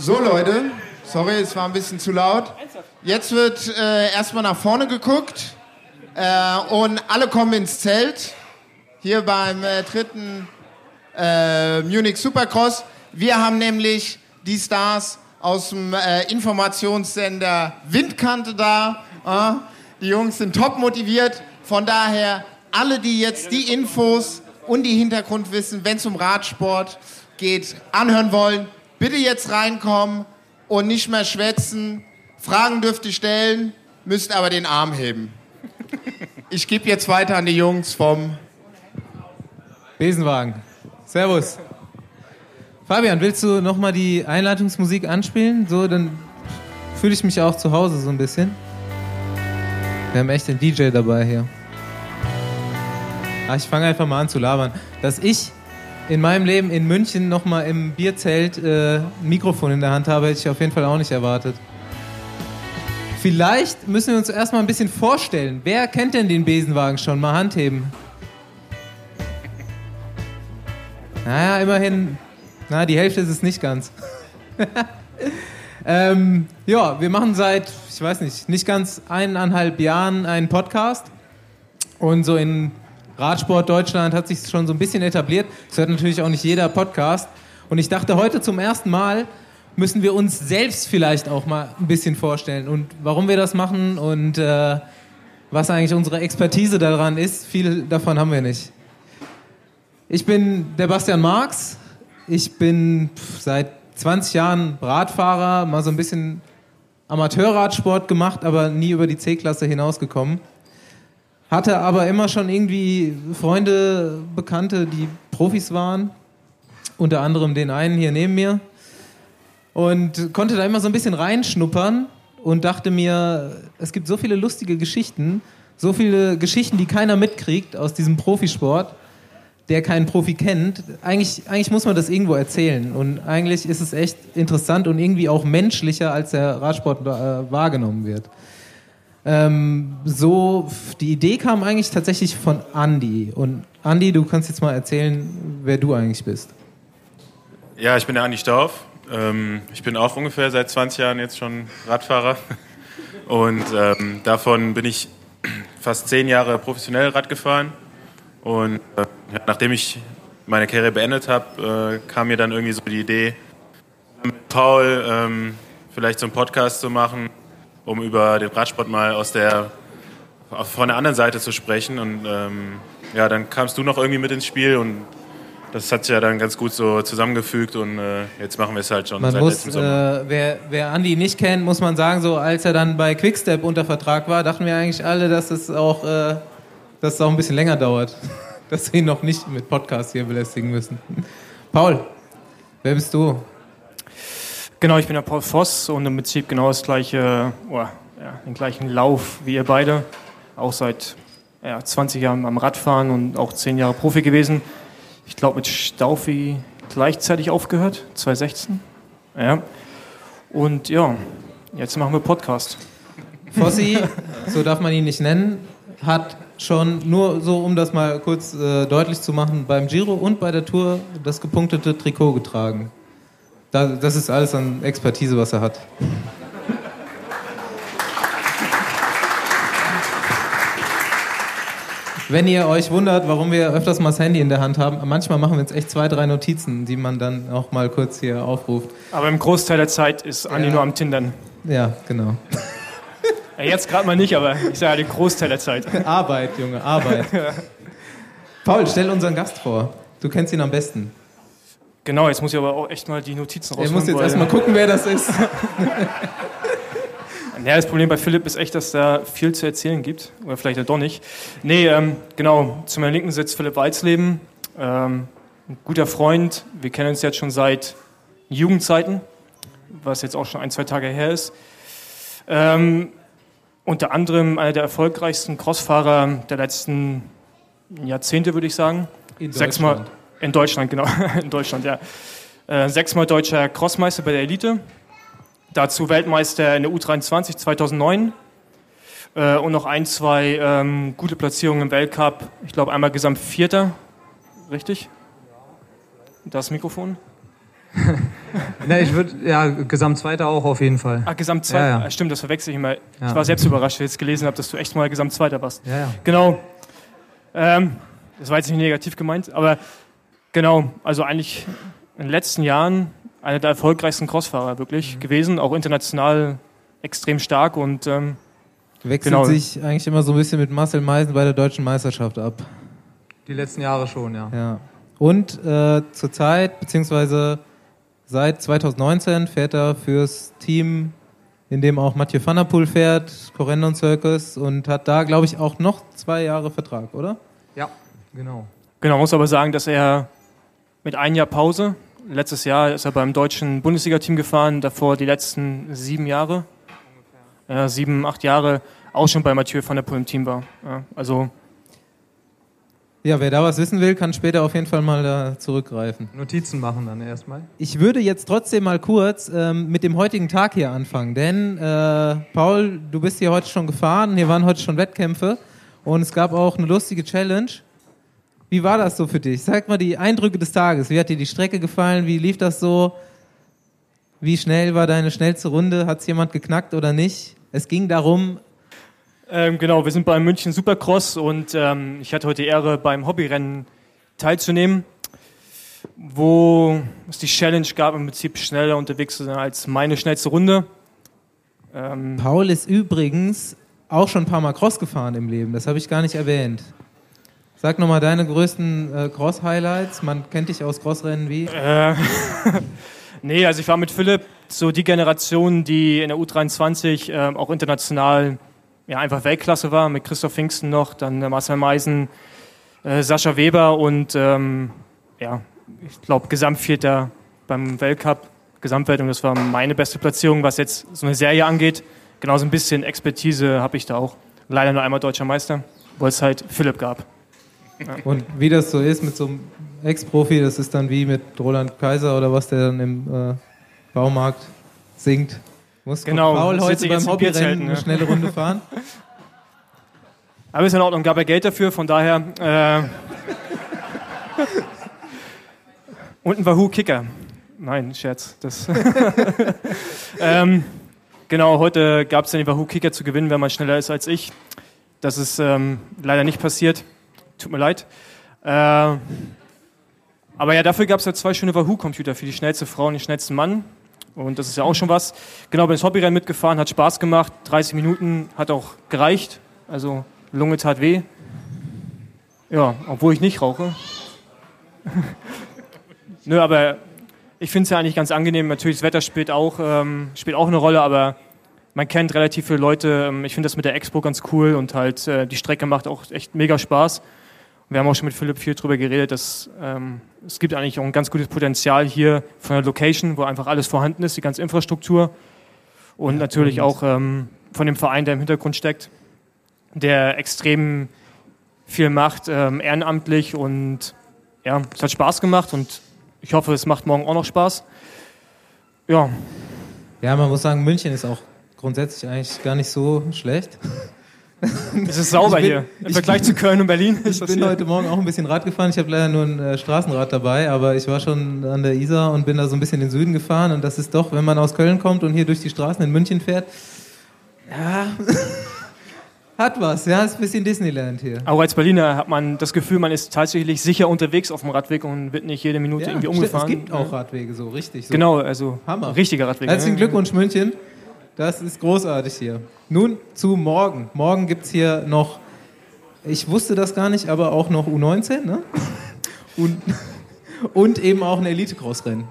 So Leute, sorry, es war ein bisschen zu laut. Jetzt wird äh, erstmal nach vorne geguckt äh, und alle kommen ins Zelt. Hier beim äh, dritten äh, Munich Supercross. Wir haben nämlich die Stars aus dem äh, Informationssender Windkante da. Äh, die Jungs sind top motiviert. Von daher, alle, die jetzt die Infos und die Hintergrundwissen, wenn es um Radsport geht, anhören wollen, bitte jetzt reinkommen und nicht mehr schwätzen. Fragen dürft ihr stellen, müsst aber den Arm heben. Ich gebe jetzt weiter an die Jungs vom Besenwagen. Servus. Fabian, willst du nochmal die Einleitungsmusik anspielen? So, dann fühle ich mich auch zu Hause so ein bisschen. Wir haben echt den DJ dabei hier. Ah, ich fange einfach mal an zu labern. Dass ich in meinem Leben in München nochmal im Bierzelt äh, ein Mikrofon in der Hand habe, hätte ich auf jeden Fall auch nicht erwartet. Vielleicht müssen wir uns erstmal ein bisschen vorstellen. Wer kennt denn den Besenwagen schon? Mal Hand heben. Naja, immerhin, na, die Hälfte ist es nicht ganz. ähm, ja, wir machen seit, ich weiß nicht, nicht ganz eineinhalb Jahren einen Podcast. Und so in Radsport Deutschland hat sich schon so ein bisschen etabliert. Das hört natürlich auch nicht jeder Podcast. Und ich dachte, heute zum ersten Mal müssen wir uns selbst vielleicht auch mal ein bisschen vorstellen und warum wir das machen und äh, was eigentlich unsere Expertise daran ist. Viel davon haben wir nicht. Ich bin der Bastian Marx. Ich bin seit 20 Jahren Radfahrer, mal so ein bisschen Amateurradsport gemacht, aber nie über die C-Klasse hinausgekommen. Hatte aber immer schon irgendwie Freunde, Bekannte, die Profis waren. Unter anderem den einen hier neben mir. Und konnte da immer so ein bisschen reinschnuppern und dachte mir, es gibt so viele lustige Geschichten, so viele Geschichten, die keiner mitkriegt aus diesem Profisport der keinen Profi kennt, eigentlich, eigentlich muss man das irgendwo erzählen. Und eigentlich ist es echt interessant und irgendwie auch menschlicher, als der Radsport äh, wahrgenommen wird. Ähm, so, die Idee kam eigentlich tatsächlich von Andy. Und Andy, du kannst jetzt mal erzählen, wer du eigentlich bist. Ja, ich bin der Andi Stauf. Ähm, ich bin auch ungefähr seit 20 Jahren jetzt schon Radfahrer. Und ähm, davon bin ich fast zehn Jahre professionell Rad gefahren und äh, nachdem ich meine Karriere beendet habe, äh, kam mir dann irgendwie so die Idee, mit Paul ähm, vielleicht so einen Podcast zu machen, um über den Radsport mal aus der von der anderen Seite zu sprechen. Und ähm, ja, dann kamst du noch irgendwie mit ins Spiel und das hat sich ja dann ganz gut so zusammengefügt und äh, jetzt machen wir es halt schon man seit muss, letztem Sommer. Äh, wer, wer Andi nicht kennt, muss man sagen, so als er dann bei Quickstep unter Vertrag war, dachten wir eigentlich alle, dass es auch äh, dass es auch ein bisschen länger dauert, dass wir ihn noch nicht mit Podcast hier belästigen müssen. Paul, wer bist du? Genau, ich bin der Paul Voss und im Prinzip genau das gleiche, oh, ja, den gleichen Lauf wie ihr beide. Auch seit ja, 20 Jahren am Radfahren und auch 10 Jahre Profi gewesen. Ich glaube mit Staufi gleichzeitig aufgehört, 2016. Ja. Und ja, jetzt machen wir Podcast. Fossi, so darf man ihn nicht nennen, hat schon, nur so um das mal kurz äh, deutlich zu machen, beim Giro und bei der Tour das gepunktete Trikot getragen. Da, das ist alles an Expertise, was er hat. Wenn ihr euch wundert, warum wir öfters mal das Handy in der Hand haben, manchmal machen wir jetzt echt zwei, drei Notizen, die man dann auch mal kurz hier aufruft. Aber im Großteil der Zeit ist Andi ja. nur am Tindern. Ja, genau. Ja, jetzt gerade mal nicht, aber ich sage den Großteil der Zeit. Arbeit, Junge, Arbeit. Paul, stell unseren Gast vor. Du kennst ihn am besten. Genau, jetzt muss ich aber auch echt mal die Notizen rausholen. Er muss jetzt erstmal gucken, wer das ist. Ja, das Problem bei Philipp ist echt, dass da viel zu erzählen gibt. Oder vielleicht ja doch nicht. Nee, ähm, genau. Zu meiner Linken sitzt Philipp Weizleben. Ähm, ein guter Freund. Wir kennen uns jetzt schon seit Jugendzeiten, was jetzt auch schon ein, zwei Tage her ist. Ähm, unter anderem einer der erfolgreichsten Crossfahrer der letzten Jahrzehnte, würde ich sagen. In Sechsmal. In Deutschland, genau. In Deutschland, ja. Äh, sechsmal deutscher Crossmeister bei der Elite. Dazu Weltmeister in der U23 2009. Äh, und noch ein, zwei ähm, gute Platzierungen im Weltcup. Ich glaube, einmal Gesamt Vierter. Richtig? Das Mikrofon. Ne, ich würde, ja, Gesamtzweiter auch auf jeden Fall. Ah, Gesamtzweiter. Ja, ja. Stimmt, das verwechsel ich immer. Ja. Ich war selbst überrascht, als ich jetzt gelesen habe, dass du echt mal Gesamtzweiter warst. Ja, ja. Genau. Ähm, das war jetzt nicht negativ gemeint, aber genau, also eigentlich in den letzten Jahren einer der erfolgreichsten Crossfahrer wirklich Mhm. gewesen, auch international extrem stark und ähm, Wechselt Genau. sich eigentlich immer so ein bisschen mit Marcel Meisen bei der deutschen Meisterschaft ab. Die letzten Jahre schon, ja. Ja. Und äh, zurzeit, beziehungsweise seit 2019 fährt er fürs Team, in dem auch Mathieu van der Poel fährt, Corendon Circus und hat da, glaube ich, auch noch zwei Jahre Vertrag, oder? Ja, genau. genau, muss aber sagen, dass er mit einem Jahr Pause, letztes Jahr ist er beim deutschen Bundesliga-Team gefahren, davor die letzten sieben Jahre, ja, sieben, acht Jahre auch schon bei Mathieu van der Poel im Team war. Ja, also Ja, wer da was wissen will, kann später auf jeden Fall mal da zurückgreifen. Notizen machen dann erstmal. Ich würde jetzt trotzdem mal kurz ähm, mit dem heutigen Tag hier anfangen, denn äh, Paul, du bist hier heute schon gefahren, hier waren heute schon Wettkämpfe und es gab auch eine lustige Challenge. Wie war das so für dich? Sag mal die Eindrücke des Tages. Wie hat dir die Strecke gefallen? Wie lief das so? Wie schnell war deine schnellste Runde? Hat es jemand geknackt oder nicht? Es ging darum, Ähm, genau, wir sind beim München Supercross und ähm, ich hatte heute die Ehre, beim Hobbyrennen teilzunehmen, wo es die Challenge gab, im Prinzip schneller unterwegs zu sein als meine schnellste Runde. Ähm, Paul ist übrigens auch schon ein paar Mal Cross gefahren im Leben. Das habe ich gar nicht erwähnt. Sag nochmal deine größten äh, Cross-Highlights. Man kennt dich aus Crossrennen wie. äh, nee, also ich war mit Philipp so die Generation, die in der U23 ähm, auch international ja, einfach Weltklasse war, mit Christoph Pfingsten noch, dann äh, Marcel Meisen, äh, Sascha Weber und ähm, ja, ich glaube Gesamtvierter beim Weltcup, Gesamtwertung, das war meine beste Platzierung, was jetzt so eine Serie angeht. Genauso ein bisschen Expertise habe ich da auch. Leider nur einmal deutscher Meister, weil es halt Philipp gab. Und wie das so ist mit so einem Ex-Profi, das ist dann wie mit Roland Kaiser oder was, der dann im äh, Baumarkt singt. Muss Genau, Paul heute beim Hobbyrennen eine ne? schnelle Runde fahren? Aber ist in Ordnung, gab er Geld dafür, von daher. Äh, und ein Wahoo Kicker. Nein, Scherz. Das ähm, genau, heute gab es den Wahoo Kicker zu gewinnen, wenn man schneller ist als ich. Das ist ähm, leider nicht passiert. Tut mir leid. Äh, aber ja, dafür gab es ja zwei schöne Wahoo-Computer für die schnellste Frau und den schnellsten Mann. Und das ist ja auch schon was. Genau, bin ins Hobbyrennen mitgefahren, hat Spaß gemacht. 30 Minuten hat auch gereicht. Also Lunge tat weh. Ja, obwohl ich nicht rauche. Nö, aber ich finde es ja eigentlich ganz angenehm. Natürlich, das Wetter spielt auch, ähm, spielt auch eine Rolle, aber man kennt relativ viele Leute. Ähm, ich finde das mit der Expo ganz cool und halt äh, die Strecke macht auch echt mega Spaß. Wir haben auch schon mit Philipp viel drüber geredet, dass ähm, es gibt eigentlich auch ein ganz gutes Potenzial hier von der Location, wo einfach alles vorhanden ist, die ganze Infrastruktur und natürlich auch ähm, von dem Verein, der im Hintergrund steckt, der extrem viel macht, ähm, ehrenamtlich und ja, es hat Spaß gemacht und ich hoffe, es macht morgen auch noch Spaß. Ja, Ja, man muss sagen, München ist auch grundsätzlich eigentlich gar nicht so schlecht. es ist sauber bin- hier. Im ich Vergleich zu Köln und Berlin Ich bin hier. heute Morgen auch ein bisschen Rad gefahren. Ich habe leider nur ein äh, Straßenrad dabei, aber ich war schon an der Isar und bin da so ein bisschen in den Süden gefahren. Und das ist doch, wenn man aus Köln kommt und hier durch die Straßen in München fährt, ja, hat was. Ja, ist ein bisschen Disneyland hier. Auch als Berliner hat man das Gefühl, man ist tatsächlich sicher unterwegs auf dem Radweg und wird nicht jede Minute Ja, irgendwie umgefahren. Es gibt auch Radwege so, richtig. So. Genau, also Hammer. richtiger Radweg. Herzlichen? Glückwunsch, München. Das ist großartig hier. Nun zu morgen. Morgen gibt es hier noch, ich wusste das gar nicht, aber auch noch U19, ne? Und, und eben auch ein Elite-Cross-Rennen.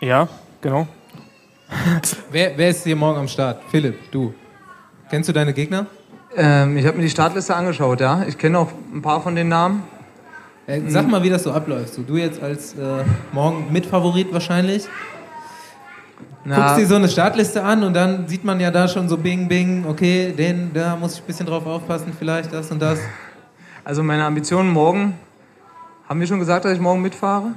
Ja, genau. Wer, wer ist hier morgen am Start? Philipp, du. Kennst du deine Gegner? Ähm, ich habe mir die Startliste angeschaut, ja. Ich kenne auch ein paar von den Namen. Äh, sag mal, wie das so abläuft. So, du jetzt als äh, morgen Mitfavorit wahrscheinlich. Na, Guckst dir so eine Startliste an und dann sieht man ja da schon so Bing, Bing, okay, den, da muss ich ein bisschen drauf aufpassen, vielleicht das und das. also meine Ambitionen morgen. Haben wir schon gesagt, dass ich morgen mitfahre?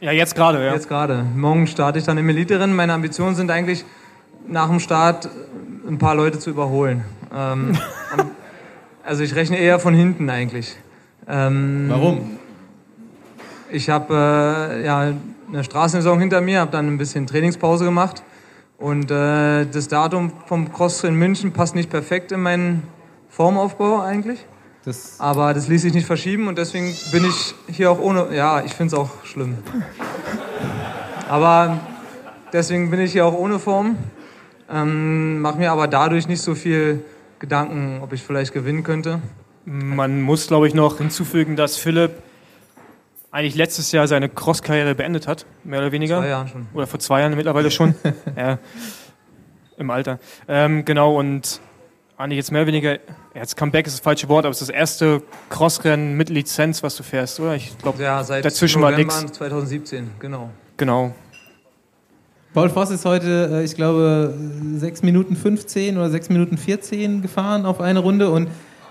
Ja, jetzt gerade, ja. Jetzt gerade. Morgen starte ich dann im Elite-Rennen. Meine Ambitionen sind eigentlich, nach dem Start ein paar Leute zu überholen. Ähm, also ich rechne eher von hinten eigentlich. Ähm, Warum? Ich habe äh, ja eine Straßensaison hinter mir, habe dann ein bisschen Trainingspause gemacht. Und äh, das Datum vom Cross in München passt nicht perfekt in meinen Formaufbau eigentlich. Das, Aber das ließ sich nicht verschieben und deswegen bin ich hier auch ohne. Ja, ich finde es auch schlimm. Aber deswegen bin ich hier auch ohne Form. Ähm, Mache mir aber dadurch nicht so viel Gedanken, ob ich vielleicht gewinnen könnte. Man muss, glaube ich, noch hinzufügen, dass Philipp eigentlich letztes Jahr seine Cross-Karriere beendet hat, mehr oder weniger. Zwei Jahren schon. Oder vor zwei Jahren mittlerweile schon. ja, Im Alter. Ähm, genau, und eigentlich jetzt mehr oder weniger, jetzt Comeback ist das falsche Wort, aber es ist das erste Crossrennen mit Lizenz, was du fährst, oder? Ich glaube, Ja, seit dazwischen war November nix. 2017, genau. Genau. Paul Voss ist heute, äh, ich glaube, 6 Minuten 15 oder 6 Minuten 14 gefahren auf eine Runde und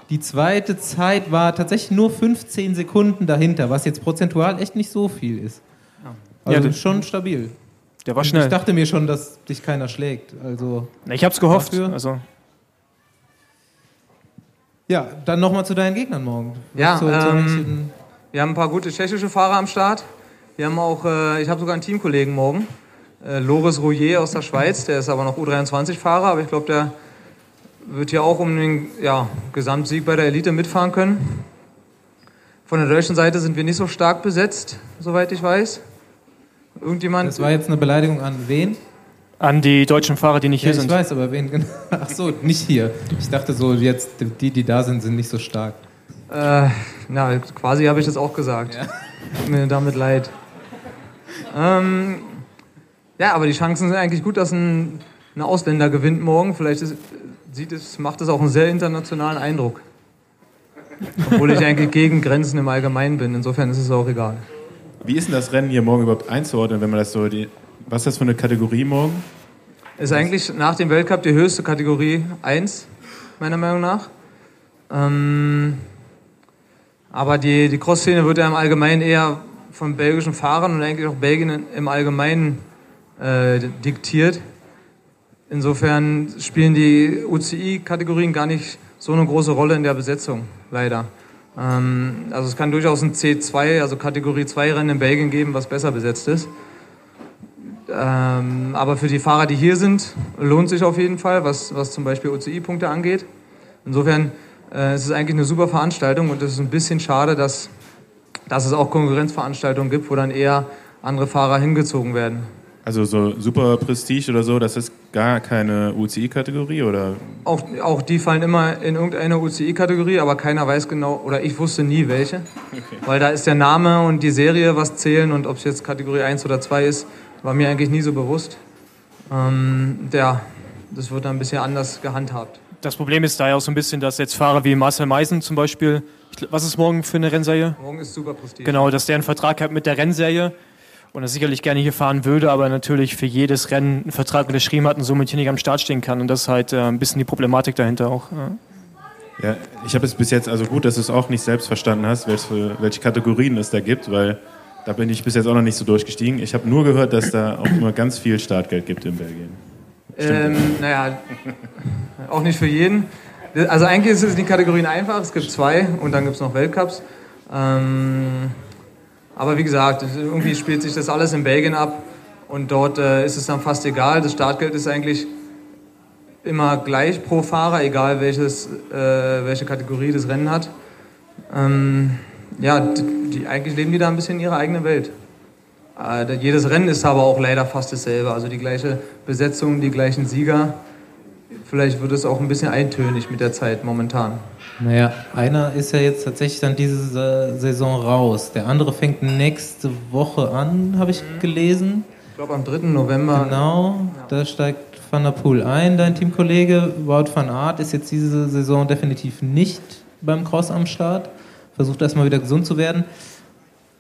die zweite Zeit war tatsächlich nur 15 Sekunden dahinter, was jetzt prozentual echt nicht so viel ist. Also Ja, das- schon stabil. Der war schnell. Ich dachte mir schon, dass dich keiner schlägt. Also Na, ich habe es gehofft. Dafür? Also, ja, dann nochmal zu deinen Gegnern morgen. Ja, so ähm, Wir haben ein paar gute tschechische Fahrer am Start. Wir haben auch, äh, ich habe sogar einen Teamkollegen morgen, äh, Loris Rouillet aus der Schweiz, der ist aber noch U23-Fahrer, aber ich glaube, der wird hier auch um den ja, Gesamtsieg bei der Elite mitfahren können. Von der deutschen Seite sind wir nicht so stark besetzt, soweit ich weiß. Irgendjemand? das war jetzt eine Beleidigung an wen? an die deutschen Fahrer, die nicht Ja, hier ich sind. weiß, aber wen genau? Ach so, nicht hier. Ich dachte so, jetzt die, die da sind, sind nicht so stark. Äh, na, quasi habe ich das auch gesagt. Tut mir damit leid. Ähm, ja, aber die Chancen sind eigentlich gut, dass ein, ein Ausländer gewinnt morgen. Vielleicht ist, sieht es, macht es auch einen sehr internationalen Eindruck. Obwohl ich eigentlich gegen Grenzen im Allgemeinen bin. Insofern ist es auch egal. Wie ist denn das Rennen hier morgen überhaupt einzuordnen, wenn man das so die. Was ist das für eine Kategorie morgen? Ist eigentlich nach dem Weltcup die höchste Kategorie 1, meiner Meinung nach. Ähm, aber die, die Cross-Szene wird ja im Allgemeinen eher von belgischen Fahrern und eigentlich auch Belgien im Allgemeinen äh, diktiert. Insofern spielen die UCI-Kategorien gar nicht so eine große Rolle in der Besetzung, leider. Ähm, also es kann durchaus ein C2, also Kategorie 2 Rennen in Belgien geben, was besser besetzt ist. Ähm, aber für die Fahrer, die hier sind, lohnt sich auf jeden Fall, was, was zum Beispiel UCI-Punkte angeht. Insofern äh, es ist es eigentlich eine super Veranstaltung und es ist ein bisschen schade, dass, dass es auch Konkurrenzveranstaltungen gibt, wo dann eher andere Fahrer hingezogen werden. Also so super Prestige oder so, das ist gar keine UCI-Kategorie oder Auch, auch die fallen immer in irgendeine UCI-Kategorie, aber keiner weiß genau, oder ich wusste nie welche. Weil da ist der Name und die Serie was zählen und ob es jetzt Kategorie 1 oder 2 ist, war mir eigentlich nie so bewusst. Ähm, ja, das wird dann ein bisschen anders gehandhabt. Das Problem ist da ja auch so ein bisschen, dass jetzt Fahrer wie Marcel Meisen zum Beispiel, was ist morgen für eine Rennserie? Morgen ist super Prestige. Genau, dass der einen Vertrag hat mit der Rennserie und das sicherlich gerne hier fahren würde, aber natürlich für jedes Rennen einen Vertrag unterschrieben hat und somit hier nicht am Start stehen kann. Und das ist halt äh, ein bisschen die Problematik dahinter auch. Ja. Ja, ich habe es bis jetzt, also gut, dass du es auch nicht selbst verstanden hast, welche, welche Kategorien es da gibt, weil da bin ich bis jetzt auch noch nicht so durchgestiegen. Ich habe nur gehört, dass da auch immer ganz viel Startgeld gibt in Belgien. Ähm, naja, auch nicht für jeden. Also eigentlich sind die Kategorien einfach. Es gibt zwei und dann gibt es noch Weltcups. Ähm, aber wie gesagt, es- irgendwie spielt sich das alles in Belgien ab und dort äh, ist es dann fast egal. Das Startgeld ist eigentlich immer gleich pro Fahrer, egal welches, äh, welche Kategorie das Rennen hat. Ähm, ja, die, eigentlich leben die da ein bisschen in ihrer eigenen Welt. Äh, jedes Rennen ist aber auch leider fast dasselbe. Also die gleiche Besetzung, die gleichen Sieger. Vielleicht wird es auch ein bisschen eintönig mit der Zeit momentan. Naja, einer ist ja jetzt tatsächlich dann diese Saison raus. Der andere fängt nächste Woche an, habe ich gelesen. Ich glaube am 3. November. Genau, da steigt Van der Poel ein, dein Teamkollege. Wout van Aert ist jetzt diese Saison definitiv nicht beim Cross am Start. Versucht erstmal wieder gesund zu werden.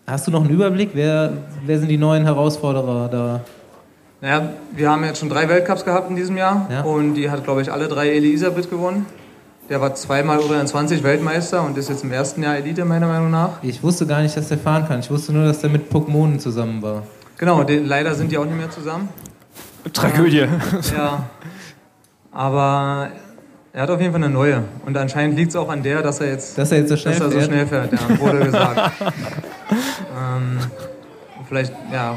Hast du noch einen Überblick? Wer, wer sind die neuen Herausforderer da? Naja, wir haben jetzt schon drei Weltcups gehabt in diesem Jahr Ja. und die hat, glaube ich, alle drei Elisabeth gewonnen. Der war zweimal U23 Weltmeister und ist jetzt im ersten Jahr Elite, meiner Meinung nach. Ich wusste gar nicht, dass der fahren kann. Ich wusste nur, dass der mit Pokémonen zusammen war. Genau, die, leider sind die auch nicht mehr zusammen. Tragödie. Ja. Aber er hat auf jeden Fall eine neue. Und anscheinend liegt es auch an der, dass er jetzt, Dass er jetzt so schnell dass er so fährt. schnell fährt, ja, wurde gesagt. ähm, vielleicht, ja,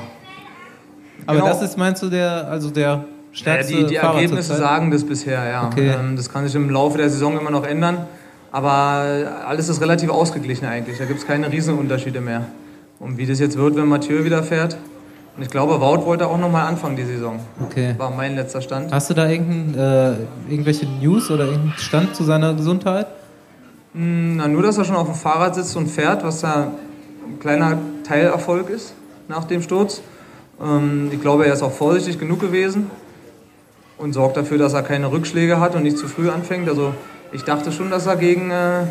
Aber Genau. das ist, meinst du, der, also der Ja, stärkste die, die Fahrer Ergebnisse sagen das bisher, ja. Okay. Ähm, das kann sich im Laufe der Saison immer noch ändern. Aber alles ist relativ ausgeglichen eigentlich. Da gibt es keine Riesenunterschiede mehr. Und wie das jetzt wird, wenn Mathieu wieder fährt. Und ich glaube, Wout wollte auch nochmal anfangen die Saison. Okay. War mein letzter Stand. Hast du da irgendein, äh, irgendwelche News oder irgendeinen Stand zu seiner Gesundheit? Na, nur, dass er schon auf dem Fahrrad sitzt und fährt, was da ein kleiner Teilerfolg ist nach dem Sturz. Ähm, ich glaube, er ist auch vorsichtig genug gewesen und sorgt dafür, dass er keine Rückschläge hat und nicht zu früh anfängt. Also ich dachte schon, dass er gegen äh,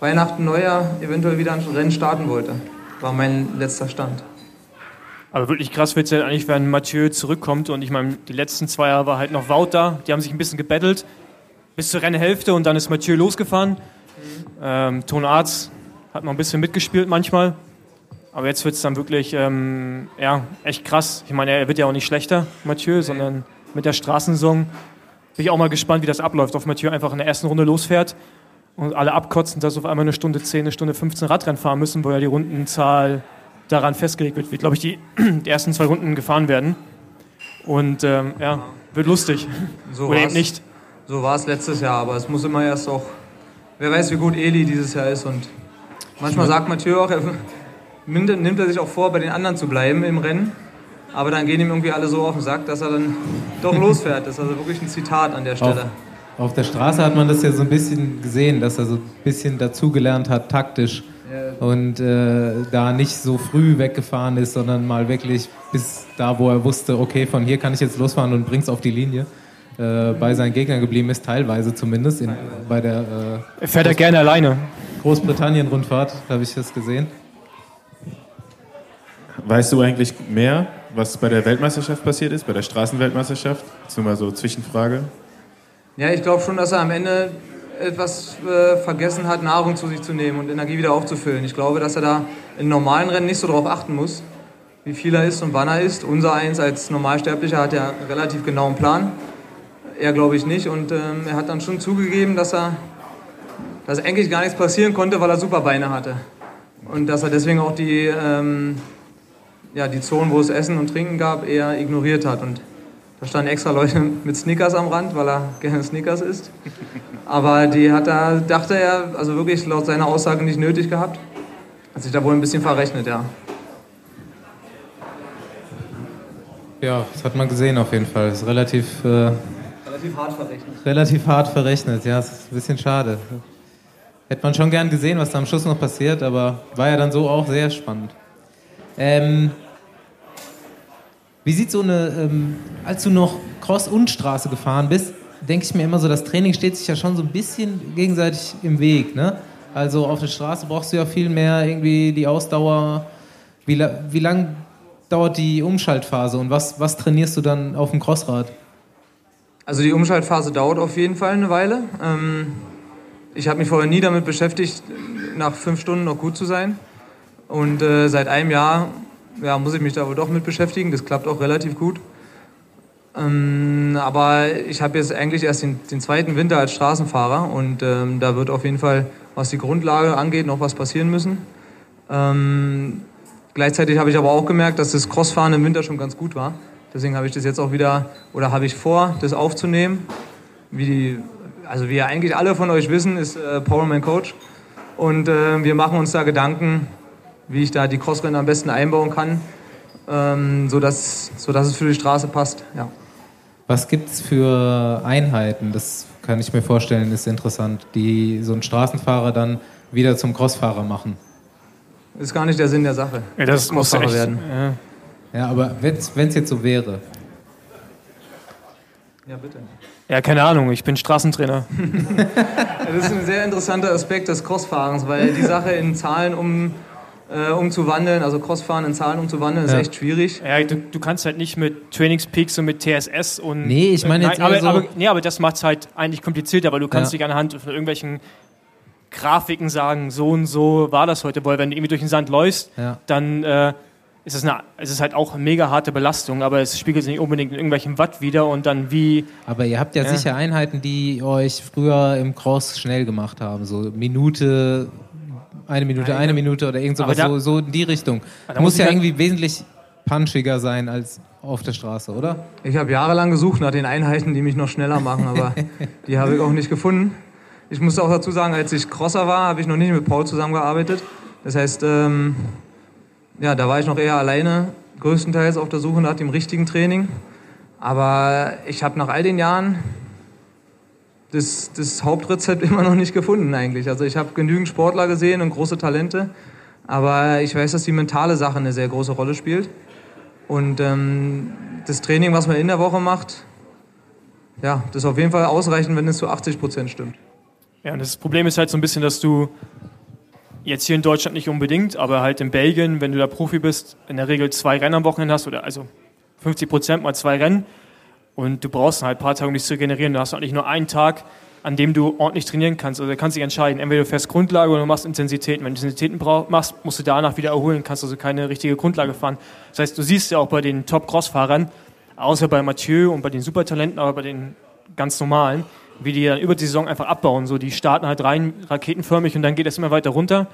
Weihnachten, Neujahr eventuell wieder ein Rennen starten wollte. War mein letzter Stand. Aber wirklich krass wird es ja eigentlich, wenn Mathieu zurückkommt. Und ich meine, die letzten zwei Jahre war halt noch Wout da. Die haben sich ein bisschen gebettelt bis zur Rennhälfte und dann ist Mathieu losgefahren. Ähm, Ton Arz hat noch ein bisschen mitgespielt manchmal. Aber jetzt wird es dann wirklich ähm, ja, echt krass. Ich meine, er wird ja auch nicht schlechter, Mathieu, sondern mit der Straßensaison bin ich auch mal gespannt, wie das abläuft. Auf Mathieu einfach in der ersten Runde losfährt und alle abkotzen, dass auf einmal eine Stunde 10, eine Stunde 15 Radrennen fahren müssen, wo ja die Rundenzahl daran festgelegt wird, wie, glaube ich, die, die ersten zwei Runden gefahren werden. Und ähm, ja, wird lustig. So Oder eben nicht. So war es letztes Jahr, aber es muss immer erst auch. Wer weiß, wie gut Eli dieses Jahr ist. Und manchmal sagt Mathieu auch, er nimmt, nimmt er sich auch vor, bei den anderen zu bleiben im Rennen. Aber dann gehen ihm irgendwie alle so auf den Sack, dass er dann doch losfährt. Das ist also wirklich ein Zitat an der Auf, Stelle. auf der Straße hat man das ja so ein bisschen gesehen, dass er so ein bisschen dazugelernt hat, taktisch. Und äh, da nicht so früh weggefahren ist, sondern mal wirklich bis da, wo er wusste, okay, von hier kann ich jetzt losfahren und bring's auf die Linie. Äh, bei seinen Gegnern geblieben ist, teilweise zumindest. In, bei der äh, Er fährt er gerne alleine. Großbritannien-Rundfahrt habe ich das gesehen. Weißt du eigentlich mehr, was bei der Weltmeisterschaft passiert ist, bei der Straßenweltmeisterschaft? Ist nur mal so Zwischenfrage. Ja, ich glaube schon, dass er am Ende etwas äh, vergessen hat, Nahrung zu sich zu nehmen und Energie wieder aufzufüllen. Ich glaube, dass er da in normalen Rennen nicht so darauf achten muss, wie viel er isst und wann er isst. Unser Eins als Normalsterblicher hat ja einen relativ genauen Plan. Er glaube ich nicht. Und ähm, er hat dann schon zugegeben, dass er dass eigentlich gar nichts passieren konnte, weil er super Beine hatte. Und dass er deswegen auch die, ähm, ja, die Zonen, wo es Essen und Trinken gab, eher ignoriert hat. Und da standen extra Leute mit Snickers am Rand, weil er gerne Snickers isst. Aber die hat er, dachte er, also wirklich laut seiner Aussage nicht nötig gehabt. Hat sich da wohl ein bisschen verrechnet, ja. Ja, das hat man gesehen auf jeden Fall. Das ist relativ, äh, Relativ hart verrechnet. relativ hart verrechnet. Ja, das ist ein bisschen schade. Hätte man schon gern gesehen, was da am Schluss noch passiert, aber war ja dann so auch sehr spannend. Ähm, wie sieht so eine, ähm, als du noch Cross und Straße gefahren bist, denke ich mir immer so, das Training steht sich ja schon so ein bisschen gegenseitig im Weg, ne? Also auf der Straße brauchst du ja viel mehr irgendwie die Ausdauer. Wie, la wie lang dauert die Umschaltphase und was, was trainierst du dann auf dem Crossrad? Also die Umschaltphase dauert auf jeden Fall eine Weile. Ähm, ich habe mich vorher nie damit beschäftigt, nach fünf Stunden noch gut zu sein. Und äh, seit einem Jahr ja, muss ich mich da wohl doch mit beschäftigen. Das klappt auch relativ gut. Ähm, aber ich habe jetzt eigentlich erst den, den zweiten Winter als Straßenfahrer und ähm, da wird auf jeden Fall, was die Grundlage angeht, noch was passieren müssen. Ähm, gleichzeitig habe ich aber auch gemerkt, dass das Crossfahren im Winter schon ganz gut war. Deswegen habe ich das jetzt auch wieder, oder habe ich vor, das aufzunehmen. Wie die, also wie ja eigentlich alle von euch wissen, ist äh, mein Coach. Und äh, wir machen uns da Gedanken, wie ich da die Crossrennen am besten einbauen kann, ähm, sodass, sodass es für die Straße passt. Ja. Was gibt es für Einheiten? Das kann ich mir vorstellen, ist interessant, die so einen Straßenfahrer dann wieder zum Crossfahrer machen. Ist gar nicht der Sinn der Sache. Ja, das muss Crossfahrer echt werden. Ja. Ja, aber wenn es jetzt so wäre. Ja, bitte. ja, keine Ahnung, ich bin Straßentrainer. Das ist ein sehr interessanter Aspekt des Crossfahrens, weil die Sache in Zahlen um, äh, umzuwandeln, also Crossfahren in Zahlen umzuwandeln, ist Ja. echt schwierig. Ja, du, du kannst halt nicht mit Trainingspeaks und mit TSS und. Nee, ich meine jetzt Nein, aber, eher so- aber, nee, aber das macht es halt eigentlich komplizierter, weil du kannst Ja. nicht anhand von irgendwelchen Grafiken sagen, so und so war das heute, weil wenn du irgendwie durch den Sand läufst, Ja. dann äh, ist es, eine, es ist halt auch eine mega harte Belastung, aber es spiegelt sich nicht unbedingt in irgendwelchen Watt wieder und dann wie. Aber ihr habt ja, Ja. sicher Einheiten, die euch früher im Cross schnell gemacht haben. So Minute, eine Minute, eine Minute oder irgend sowas, da- so, so in die Richtung. musst muss ja ja- irgendwie wesentlich punchiger sein als auf der Straße, oder? Ich habe jahrelang gesucht nach den Einheiten, die mich noch schneller machen, aber die habe ich auch nicht gefunden. Ich muss auch dazu sagen, als ich Crosser war, habe ich noch nicht mit Paul zusammengearbeitet. Das heißt, ähm, ja, da war ich noch eher alleine, größtenteils auf der Suche nach dem richtigen Training. Aber ich habe nach all den Jahren das, das Hauptrezept immer noch nicht gefunden eigentlich. Also ich habe genügend Sportler gesehen und große Talente, aber ich weiß, dass die mentale Sache eine sehr große Rolle spielt. Und ähm, das Training, was man in der Woche macht, ja, das ist auf jeden Fall ausreichend, wenn es zu 80 Prozent stimmt. Ja, und das Problem ist halt so ein bisschen, dass du jetzt hier in Deutschland nicht unbedingt, aber halt in Belgien, wenn du da Profi bist, in der Regel zwei Rennen am Wochenende hast oder also 50 Prozent mal zwei Rennen und du brauchst halt ein paar Tage, um dich zu regenerieren. Du hast eigentlich nur einen Tag, an dem du ordentlich trainieren kannst. Also da kannst du dich entscheiden, entweder du fährst Grundlage oder du machst Intensitäten. Wenn du Intensitäten machst, musst du danach wieder erholen, kannst also keine richtige Grundlage fahren. Das heißt, du siehst ja auch bei den Top-Cross-Fahrern, außer bei Mathieu und bei den Supertalenten, aber bei den ganz normalen, wie die dann über die Saison einfach abbauen. So, die starten halt rein raketenförmig und dann geht es immer weiter runter,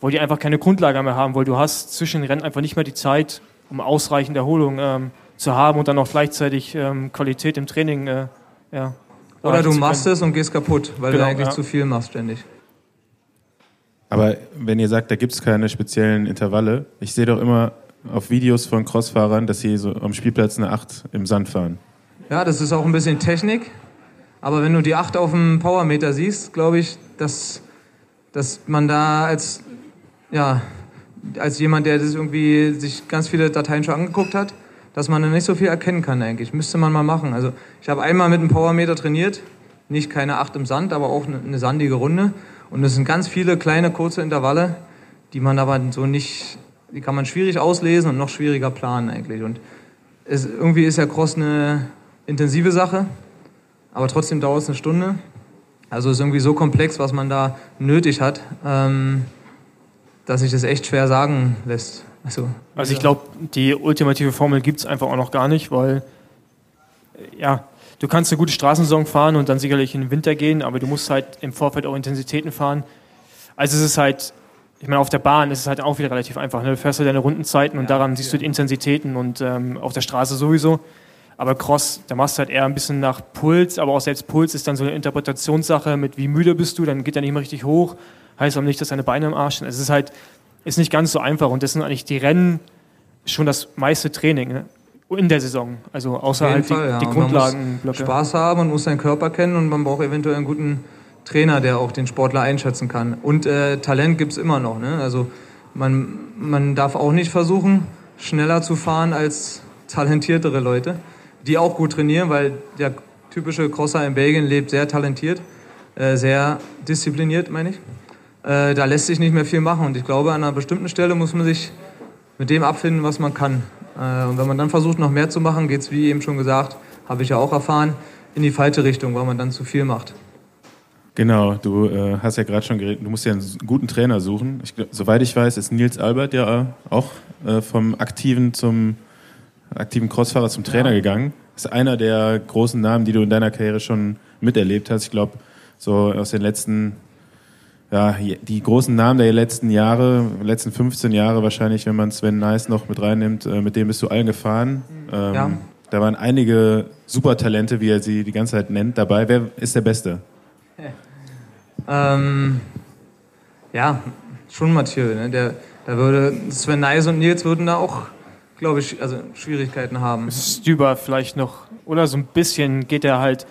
weil die einfach keine Grundlage mehr haben, weil du hast zwischen den Rennen einfach nicht mehr die Zeit, um ausreichend Erholung ähm, zu haben und dann auch gleichzeitig ähm, Qualität im Training. Äh, ja, Oder du machst es und gehst kaputt, weil genau, du eigentlich ja. zu viel machst ständig. Aber wenn ihr sagt, da gibt es keine speziellen Intervalle, ich sehe doch immer auf Videos von Crossfahrern, dass sie so am Spielplatz eine 8 im Sand fahren. Ja, das ist auch ein bisschen Technik. Aber wenn du die 8 auf dem Powermeter siehst, glaube ich, dass, dass man da als, ja, als jemand, der das irgendwie sich ganz viele Dateien schon angeguckt hat, dass man da nicht so viel erkennen kann eigentlich. Müsste man mal machen. Also ich habe einmal mit einem Powermeter trainiert, nicht keine acht im Sand, aber auch eine, sandige Runde. Und es sind ganz viele kleine, kurze Intervalle, die man aber so nicht, die kann man schwierig auslesen und noch schwieriger planen eigentlich. Und es, irgendwie ist ja Cross eine intensive Sache, aber trotzdem dauert es eine Stunde. Also ist irgendwie so komplex, was man da nötig hat, ähm, dass sich das echt schwer sagen lässt. Also, also ich glaube, die ultimative Formel gibt es einfach auch noch gar nicht, weil äh, ja, du kannst eine gute Straßensaison fahren und dann sicherlich in den Winter gehen, aber du musst halt im Vorfeld auch Intensitäten fahren. Also es ist halt, ich meine, auf der Bahn ist es halt auch wieder relativ einfach. Ne? Du fährst halt deine Rundenzeiten und ja, daran siehst ja. du die Intensitäten und ähm, auf der Straße sowieso. Aber Cross, da machst du halt eher ein bisschen nach Puls, aber auch selbst Puls ist dann so eine Interpretationssache mit wie müde bist du, dann geht er nicht mehr richtig hoch, heißt aber nicht, dass deine Beine im Arsch sind. Es ist halt, ist nicht ganz so einfach und das sind eigentlich die Rennen schon das meiste Training ne? in der Saison. Also außer halt Fall, die, ja. die Grundlagen. Man muss Spaß haben, man muss seinen Körper kennen und man braucht eventuell einen guten Trainer, der auch den Sportler einschätzen kann. Und äh, Talent gibt es immer noch. Ne? Also man, man darf auch nicht versuchen, schneller zu fahren als talentiertere Leute, die auch gut trainieren, weil der typische Crosser in Belgien lebt sehr talentiert, äh, sehr diszipliniert, meine ich äh, da lässt sich nicht mehr viel machen. Und ich glaube, an einer bestimmten Stelle muss man sich mit dem abfinden, was man kann. Äh, und wenn man dann versucht, noch mehr zu machen, geht es, wie eben schon gesagt, habe ich ja auch erfahren, in die falsche Richtung, weil man dann zu viel macht. Genau, du äh, hast ja gerade schon geredet, du musst ja einen guten Trainer suchen. Ich, soweit ich weiß, ist Nils Albert ja auch äh, vom aktiven zum aktiven Crossfahrer zum Trainer ja. gegangen. Ist einer der großen Namen, die du in deiner Karriere schon miterlebt hast. Ich glaube, so aus den letzten ja, die großen Namen der letzten Jahre, letzten 15 Jahre wahrscheinlich, wenn man Sven Nice noch mit reinnimmt, äh, mit dem bist du allen gefahren. Ähm, ja. Da waren einige Supertalente, wie er sie die ganze Zeit nennt, dabei. Wer ist der Beste? Ähm, ja, schon Mathieu. Ne? Der, da würde Sven Nice und Nils würden da auch, glaube ich, also Schwierigkeiten haben. Stüber vielleicht noch, oder so ein bisschen geht er halt.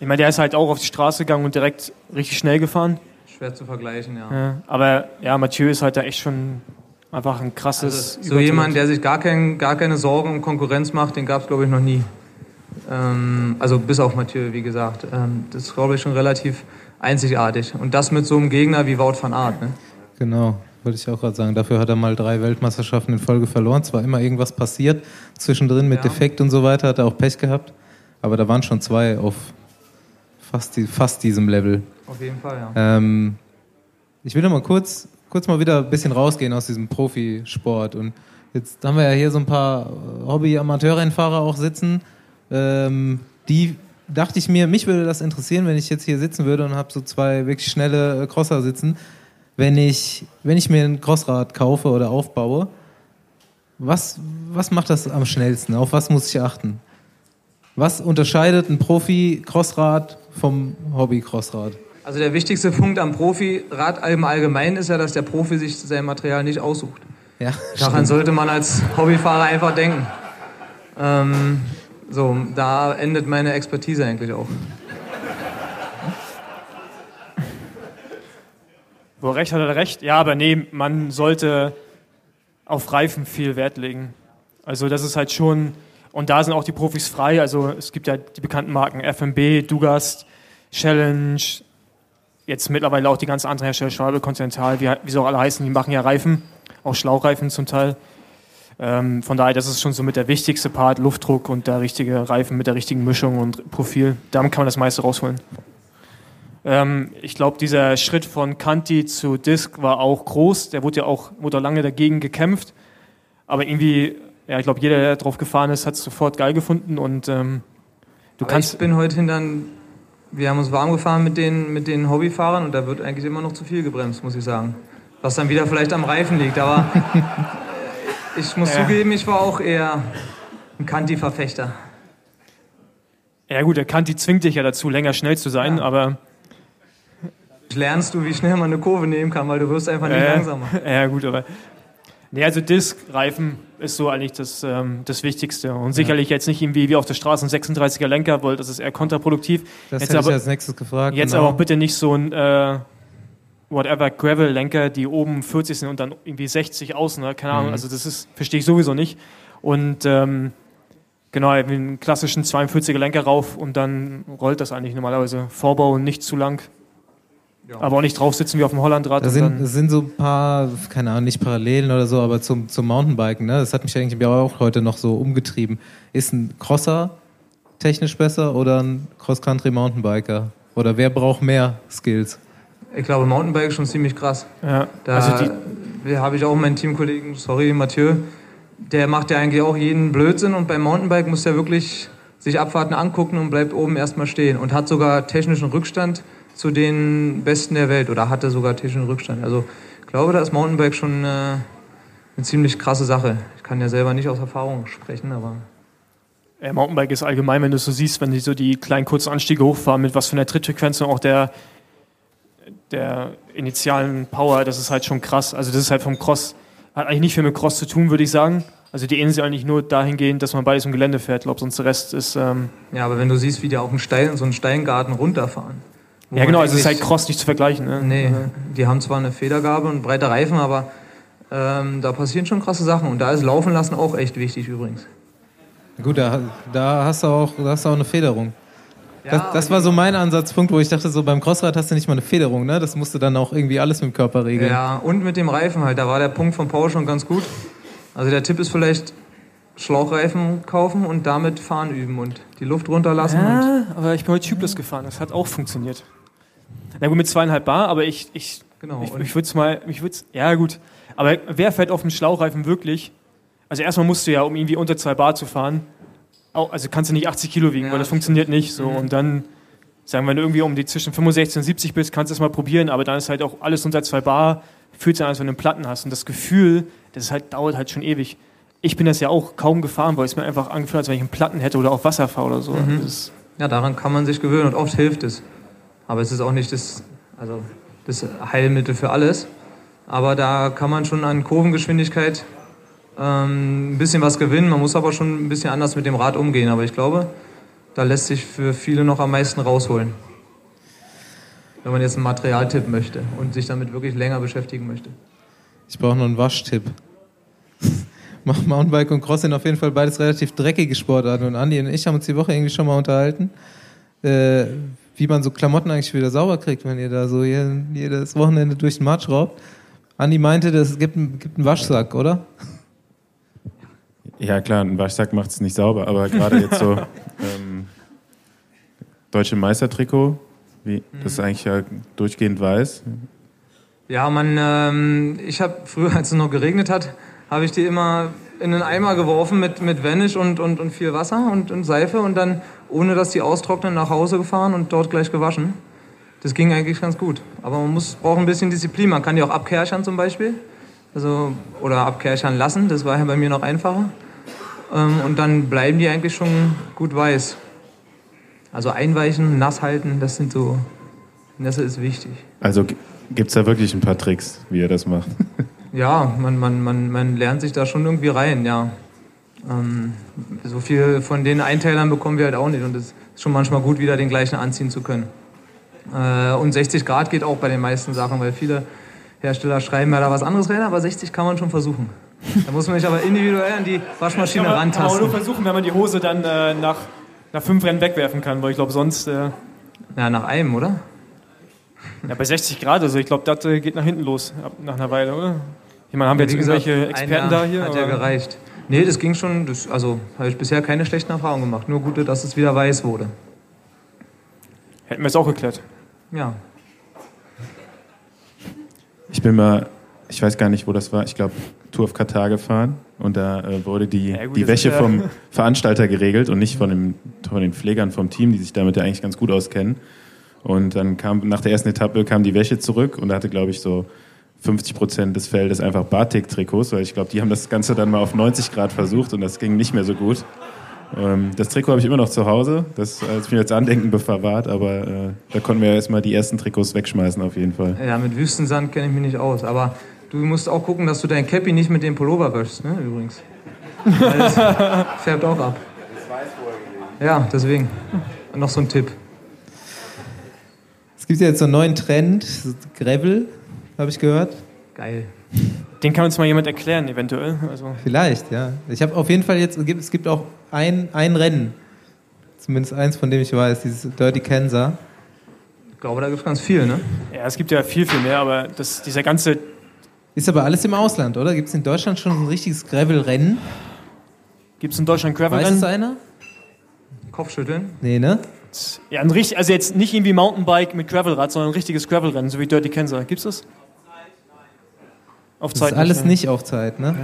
Ich meine, der ist halt auch auf die Straße gegangen und direkt richtig schnell gefahren. Schwer zu vergleichen, ja. ja. Aber ja, Mathieu ist halt da echt schon einfach ein krasses. Also, so jemand, der sich gar, kein, gar keine Sorgen um Konkurrenz macht, den gab es, glaube ich, noch nie. Ähm, also bis auf Mathieu, wie gesagt. Ähm, das ist, glaube ich, schon relativ einzigartig. Und das mit so einem Gegner wie Wout van Aert. Ne? Genau, wollte ich auch gerade sagen. Dafür hat er mal drei Weltmeisterschaften in Folge verloren. Zwar immer irgendwas passiert zwischendrin mit ja. Defekt und so weiter, hat er auch Pech gehabt. Aber da waren schon zwei auf fast, fast diesem Level. Auf jeden Fall, ja. Ähm, ich will noch mal kurz, kurz mal wieder ein bisschen rausgehen aus diesem Profisport. Und jetzt haben wir ja hier so ein paar Hobby-Amateurrennfahrer auch sitzen. Ähm, die dachte ich mir, mich würde das interessieren, wenn ich jetzt hier sitzen würde und habe so zwei wirklich schnelle äh, Crosser sitzen. Wenn ich, wenn ich mir ein Crossrad kaufe oder aufbaue, Was, was macht das am schnellsten? Auf was muss ich achten? Was unterscheidet ein Profi-Crossrad vom Hobby-Crossrad? Also der wichtigste Punkt am Profi-Rad im Allgemeinen ist ja, dass der Profi sich sein Material nicht aussucht. Ja, Daran stimmt. sollte man als Hobbyfahrer einfach denken. Ähm, so, da endet meine Expertise eigentlich auch. Wo recht hat, hat er recht. Ja, aber nee, man sollte auf Reifen viel Wert legen. Also das ist halt schon, und da sind auch die Profis frei. Also es gibt ja die bekannten Marken FMB, Dugast, Challenge, jetzt mittlerweile auch die ganzen anderen Hersteller, Schwalbe, Continental, wie, wie sie auch alle heißen, die machen ja Reifen, auch Schlauchreifen zum Teil. Ähm, von daher, das ist schon so mit der wichtigste Part, Luftdruck und der richtige Reifen mit der richtigen Mischung und Profil. Damit kann man das meiste rausholen. Ähm, ich glaube, dieser Schritt von Kanti zu Disc war auch groß. Der wurde ja auch, wurde auch lange dagegen gekämpft. Aber irgendwie, ja, ich glaube, jeder, der drauf gefahren ist, hat es sofort geil gefunden. Und ähm, du Aber kannst. ich bin heute hintern, wir haben uns warm gefahren mit den, mit den Hobbyfahrern und da wird eigentlich immer noch zu viel gebremst, muss ich sagen. Was dann wieder vielleicht am Reifen liegt. Aber ich muss Ja. zugeben, ich war auch eher ein Kanti-Verfechter. Ja, gut, der Kanti zwingt dich ja dazu, länger schnell zu sein, aber. Lernst du, wie schnell man eine Kurve nehmen kann, weil du wirst einfach nie Äh, langsamer. Ja, gut, aber. Nee, also Disc-Reifen ist so eigentlich das, ähm, das Wichtigste. Und sicherlich jetzt nicht irgendwie wie auf der Straße ein 36er Lenker, weil das ist eher kontraproduktiv. Das jetzt hätte ich aber, als nächstes gefragt. jetzt genau. aber auch bitte nicht so ein äh, whatever Gravel-Lenker, die oben 40 sind und dann irgendwie 60 außen, ne? keine Ahnung. Mhm. Also das ist verstehe ich sowieso nicht. Und ähm, genau, einen klassischen 42er Lenker rauf und dann rollt das eigentlich normalerweise. Vorbau nicht zu lang. Aber auch nicht drauf sitzen wie auf dem Hollandrad. Da sind, sind so ein paar, keine Ahnung, nicht Parallelen oder so, aber zum, zum Mountainbiken, ne? das hat mich eigentlich auch heute noch so umgetrieben. Ist ein Crosser technisch besser oder ein Cross-Country-Mountainbiker? Oder wer braucht mehr Skills? Ich glaube, Mountainbike ist schon ziemlich krass. ja, Da also die, habe ich auch meinen Teamkollegen, sorry, Mathieu, der macht ja eigentlich auch jeden Blödsinn und beim Mountainbike muss er wirklich sich Abfahrten angucken und bleibt oben erstmal stehen und hat sogar technischen Rückstand zu den Besten der Welt oder hatte sogar technischen Rückstand. Also ich glaube, da ist Mountainbike schon äh, eine ziemlich krasse Sache. Ich kann ja selber nicht aus Erfahrung sprechen, aber Ja, Mountainbike ist allgemein, wenn du so siehst, wenn die so die kleinen kurzen Anstiege hochfahren, mit was für einer Trittfrequenz und auch der, der initialen Power, das ist halt schon krass. Also das ist halt vom Cross, hat eigentlich nicht viel mit Cross zu tun, würde ich sagen. Also die Insel eigentlich nur dahingehend, dass man beides im Gelände fährt. Ich glaube, sonst der Rest ist... Ähm, ja, aber wenn du siehst, wie die auch einen Stein, so einen Steingarten runterfahren. Ja genau, also es ist halt Cross nicht zu vergleichen. Ne? Nee, die haben zwar eine Federgabe und breite Reifen, aber ähm, da passieren schon krasse Sachen. Und da ist Laufen lassen auch echt wichtig übrigens. Gut, da, da, hast du auch, da hast du auch eine Federung. Das, Ja, das war so mein Ansatzpunkt, wo ich dachte, so beim Crossrad hast du nicht mal eine Federung, ne? Das musst du dann auch irgendwie alles mit dem Körper regeln. Ja, und mit dem Reifen halt. Da war der Punkt von Paul schon ganz gut. Also der Tipp ist vielleicht Schlauchreifen kaufen und damit fahren üben und die Luft runterlassen. Und Ja, aber ich bin heute Tubeless gefahren, das hat auch funktioniert. Na gut, mit zweieinhalb Bar, aber ich, ich, Genau, ich, ich würde es mal, ich würde ja gut, aber wer fährt auf dem Schlauchreifen wirklich? Also erstmal musst du ja, um irgendwie unter zwei Bar zu fahren, auch, also kannst du nicht 80 Kilo wiegen, Ja, weil das funktioniert nicht so. Mhm. Und dann, sagen wir, wenn du irgendwie um die zwischen 65 und 70 bist, kannst du es mal probieren, aber dann ist halt auch alles unter zwei Bar, fühlt sich an, als wenn du einen Platten hast. Und das Gefühl, das halt, dauert halt schon ewig. Ich bin das ja auch kaum gefahren, weil es mir einfach angefühlt hat, als wenn ich einen Platten hätte oder auf Wasser fahre oder so. Mhm. Ja, daran kann man sich gewöhnen und oft hilft es. Aber es ist auch nicht das, also das Heilmittel für alles. Aber da kann man schon an Kurvengeschwindigkeit ähm, ein bisschen was gewinnen. Man muss aber schon ein bisschen anders mit dem Rad umgehen. Aber ich glaube, da lässt sich für viele noch am meisten rausholen. Wenn man jetzt einen Materialtipp möchte und sich damit wirklich länger beschäftigen möchte. Ich brauche noch einen Waschtipp. Mountainbike und Cross sind auf jeden Fall beides relativ dreckige Sportarten. Und Andi und ich haben uns die Woche irgendwie schon mal unterhalten, äh, wie man so Klamotten eigentlich wieder sauber kriegt, wenn ihr da so jeden, jedes Wochenende durch den Matsch raubt. Andi meinte, es gibt, einen- gibt einen Waschsack, oder? Ja, klar, ein Waschsack macht es nicht sauber, aber gerade jetzt so ähm, deutsche Meistertrikot, wie, das ist eigentlich ja durchgehend weiß. Ja, man, ähm, ich habe früher, als es noch geregnet hat, habe ich die immer in einen Eimer geworfen mit, mit Vanish und, und, und viel Wasser und, und Seife und dann, ohne dass die austrocknen, nach Hause gefahren und dort gleich gewaschen. Das ging eigentlich ganz gut. Aber man muss, braucht ein bisschen Disziplin. Man kann die auch abkerchern zum Beispiel. Also, oder abkerchern lassen, das war ja bei mir noch einfacher. Ähm, und dann bleiben die eigentlich schon gut weiß. Also einweichen, nass halten, das sind so, Nässe ist wichtig. Also gibt es da wirklich ein paar Tricks, wie er das macht? Ja, man, man, man, man lernt sich da schon irgendwie rein, ja. Ähm, so viel von den Einteilern bekommen wir halt auch nicht und es ist schon manchmal gut, wieder den gleichen anziehen zu können. Äh, und 60 Grad geht auch bei den meisten Sachen, weil viele Hersteller schreiben ja da was anderes rein, aber 60 kann man schon versuchen. Da muss man sich aber individuell an die Waschmaschine man, rantasten. Kann man auch nur versuchen, wenn man die Hose dann äh, nach, nach fünf Rennen wegwerfen kann, weil ich glaube sonst... Äh, ja, nach einem, oder? Ja, bei 60 Grad, also ich glaube, das äh, geht nach hinten los, ab, nach einer Weile, oder? Ich meine, haben wir jetzt gesagt, irgendwelche Experten da hier? Hat ja gereicht. Nee, das ging schon, das, also habe ich bisher keine schlechten Erfahrungen gemacht. Nur gute, dass es wieder weiß wurde. Hätten wir es auch geklärt. Ja. Ich bin mal, ich weiß gar nicht, wo das war, ich glaube, Tour of Katar gefahren und da äh, wurde die, Ja, gut, die Wäsche ja- vom Veranstalter geregelt und nicht von, dem, von den Pflegern vom Team, die sich damit ja eigentlich ganz gut auskennen. Und dann kam nach der ersten Etappe kam die Wäsche zurück und da hatte, glaube ich, so 50 Prozent des Feldes einfach Batik-Trikots, weil ich glaube, die haben das Ganze dann mal auf 90 Grad versucht und das ging nicht mehr so gut. Ähm, das Trikot habe ich immer noch zu Hause, das äh, ist mir jetzt Andenken verwahrt, aber äh, da konnten wir erstmal die ersten Trikots wegschmeißen auf jeden Fall. Ja, mit Wüstensand kenne ich mich nicht aus. Aber du musst auch gucken, dass du dein Cappy nicht mit dem Pullover wäschst, ne, übrigens. Weil das färbt auch ab. Ja, deswegen. Noch so ein Tipp. Es gibt ja jetzt so einen neuen Trend, Gravel, habe ich gehört. Geil. Den kann uns mal jemand erklären, eventuell. Also, Vielleicht, ja. Ich habe auf jeden Fall jetzt, es gibt auch ein, ein Rennen, zumindest eins, von dem ich weiß, dieses Dirty Kansas. Ich glaube, da gibt es ganz viel, ne? ja, es gibt ja viel, viel mehr, aber das, dieser ganze. Ist aber alles im Ausland, oder? Gibt es in Deutschland schon so ein richtiges Gravel-Rennen? Gibt es in Deutschland Weiß es Gravel-Rennen? einer? Kopfschütteln. Nee, ne? Ja, ein richtig, also jetzt nicht irgendwie Mountainbike mit Gravelrad, sondern ein richtiges Gravelrennen, so wie Dirty Kansas. Gibt's das? Auf Das Zeit ist alles nicht auf Zeit, ne?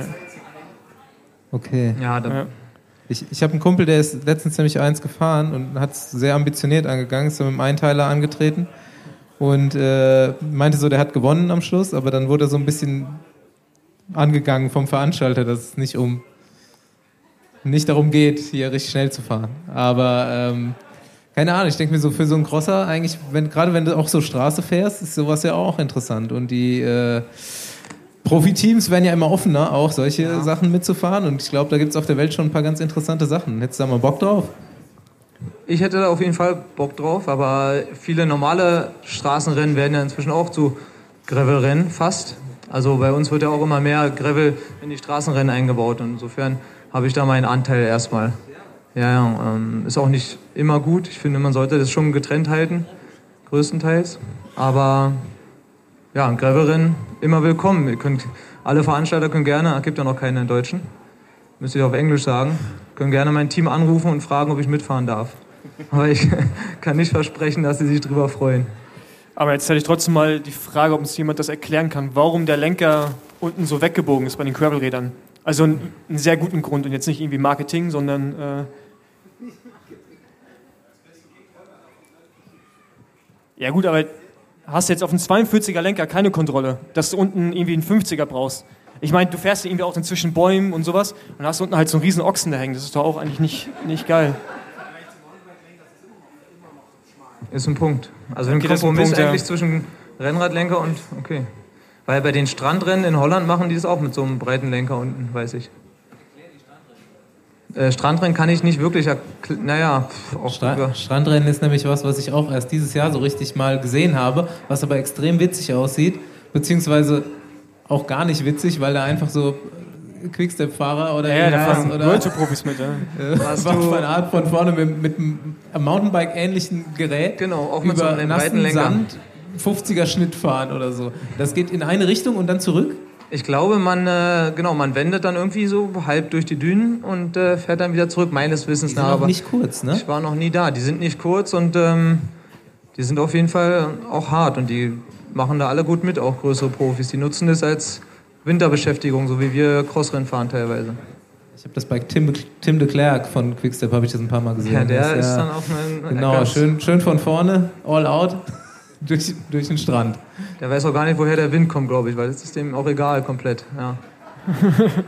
Okay. Ja, da, Ja. Ich, ich habe einen Kumpel, der ist letztens nämlich eins gefahren und hat es sehr ambitioniert angegangen, ist mit dem Einteiler angetreten und äh, meinte so, der hat gewonnen am Schluss, aber dann wurde er so ein bisschen angegangen vom Veranstalter, dass es nicht um nicht darum geht, hier richtig schnell zu fahren. Aber ähm, keine Ahnung, ich denke mir so für so einen Crosser eigentlich, wenn gerade wenn du auch so Straße fährst, ist sowas ja auch interessant und die äh, Profiteams werden ja immer offener, auch solche Sachen mitzufahren. Und ich glaube, da gibt es auf der Welt schon ein paar ganz interessante Sachen. Hättest du da mal Bock drauf? Ich hätte da auf jeden Fall Bock drauf, aber viele normale Straßenrennen werden ja inzwischen auch zu Gravelrennen fast. Also bei uns wird ja auch immer mehr Gravel in die Straßenrennen eingebaut und insofern habe ich da meinen Anteil erstmal. Ja, ja ähm, ist auch nicht immer gut. Ich finde, man sollte das schon getrennt halten, größtenteils. Aber ja, ein Gravelrennen immer willkommen. Ihr könnt, alle Veranstalter können gerne, es gibt ja noch keine Deutschen, müsst ihr auf Englisch sagen, können gerne mein Team anrufen und fragen, ob ich mitfahren darf. Aber ich kann nicht versprechen, dass sie sich drüber freuen. Aber jetzt hätte ich trotzdem mal die Frage, ob uns jemand das erklären kann, warum der Lenker unten so weggebogen ist bei den Gravelrädern. Also einen, einen sehr guten Grund und jetzt nicht irgendwie Marketing, sondern äh ja gut, aber hast du jetzt auf einen 42er Lenker keine Kontrolle, dass du unten irgendwie einen 50er brauchst. Ich meine, du fährst ja irgendwie auch zwischen Bäumen und sowas und hast unten halt so einen riesen Ochsen da hängen. Das ist doch auch eigentlich nicht, nicht geil. Ist ein Punkt. Also ein Okay, ein Kompromiss Punkt, ja. eigentlich zwischen Rennradlenker und okay. Weil bei den Strandrennen in Holland machen die das auch mit so einem breiten Lenker unten, weiß ich. Äh, Strandrennen kann ich nicht wirklich, naja, auch Stra über- Strandrennen ist nämlich was, was ich auch erst dieses Jahr so richtig mal gesehen habe, was aber extrem witzig aussieht, beziehungsweise auch gar nicht witzig, weil da einfach so Quickstep-Fahrer oder Ja, da irgendwas fahren oder Tour Profis mit. Ja. äh, was von Art von vorne mit, mit einem Mountainbike-ähnlichen Gerät Genau, auch mit so über einem nassen. Sand 50er Schnitt fahren oder so. Das geht in eine Richtung und dann zurück. Ich glaube, man, äh, genau, man wendet dann irgendwie so halb durch die Dünen und äh, fährt dann wieder zurück, meines Wissens Die nach. sind auch Aber nicht kurz, ne? ich war noch nie da. Die sind nicht kurz und ähm, die sind auf jeden Fall auch hart und die machen da alle gut mit, auch größere Profis. Die nutzen das als Winterbeschäftigung, so wie wir Crossrennen fahren teilweise. Ich habe das bei Tim, Tim de Klerk von Quickstep habe ich das ein paar Mal gesehen. Ja, der Das ist ja- dann auf einem Genau, ganz- schön, schön von vorne, all out. Durch, durch den Strand. Der weiß auch gar nicht, woher der Wind kommt, glaube ich, weil das ist dem auch egal komplett. Ja.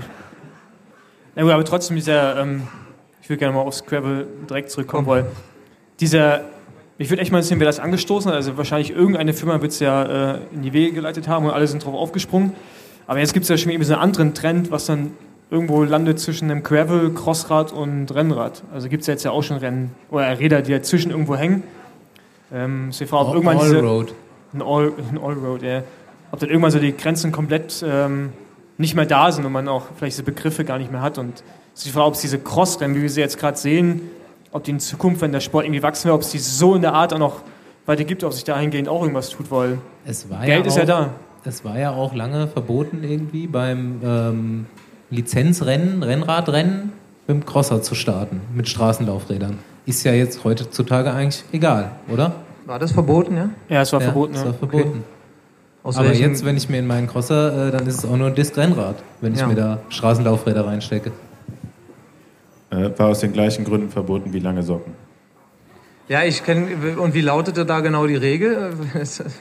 Ja, gut, aber trotzdem dieser, ähm, ich würde gerne mal aufs Scrabble direkt zurückkommen, weil dieser, ich würde echt mal sehen, wer das angestoßen hat. Also wahrscheinlich irgendeine Firma wird es ja äh, in die Wege geleitet haben und alle sind drauf aufgesprungen. Aber jetzt gibt es ja schon irgendwie so einen anderen Trend, was dann irgendwo landet zwischen einem Gravel, Crossrad und Rennrad. Also gibt es ja jetzt ja auch schon Rennen oder Räder, die dazwischen irgendwo hängen. Ähm, ist die Frage, ob irgendwann diese, Allroad. ein All, ein Allroad, ja. Ob dann irgendwann so die Grenzen komplett ähm, nicht mehr da sind und man auch vielleicht diese Begriffe gar nicht mehr hat. Und es ist die Frage, ob es diese Crossrennen, wie wir sie jetzt gerade sehen, ob die in Zukunft, wenn der Sport irgendwie wachsen will, ob es die so in der Art auch noch weiter gibt, ob sich dahingehend auch irgendwas tut, weil Geld ja ist auch, ja da. Es war ja auch lange verboten, irgendwie beim ähm, Lizenzrennen, Rennradrennen mit dem Crosser zu starten, mit Straßenlaufrädern. Ist ja jetzt heutzutage eigentlich egal, oder? War das verboten, ja? Ja, es war ja, verboten. ist Ja. doch verboten. Aus Aber welchem- jetzt, wenn ich mir in meinen Crosser, äh, dann ist es auch nur ein Disc-Rennrad, wenn ich Ja. mir da Straßenlaufräder reinstecke. Äh, war aus den gleichen Gründen verboten wie lange Socken. Ja, ich kenne. Und wie lautete da genau die Regel?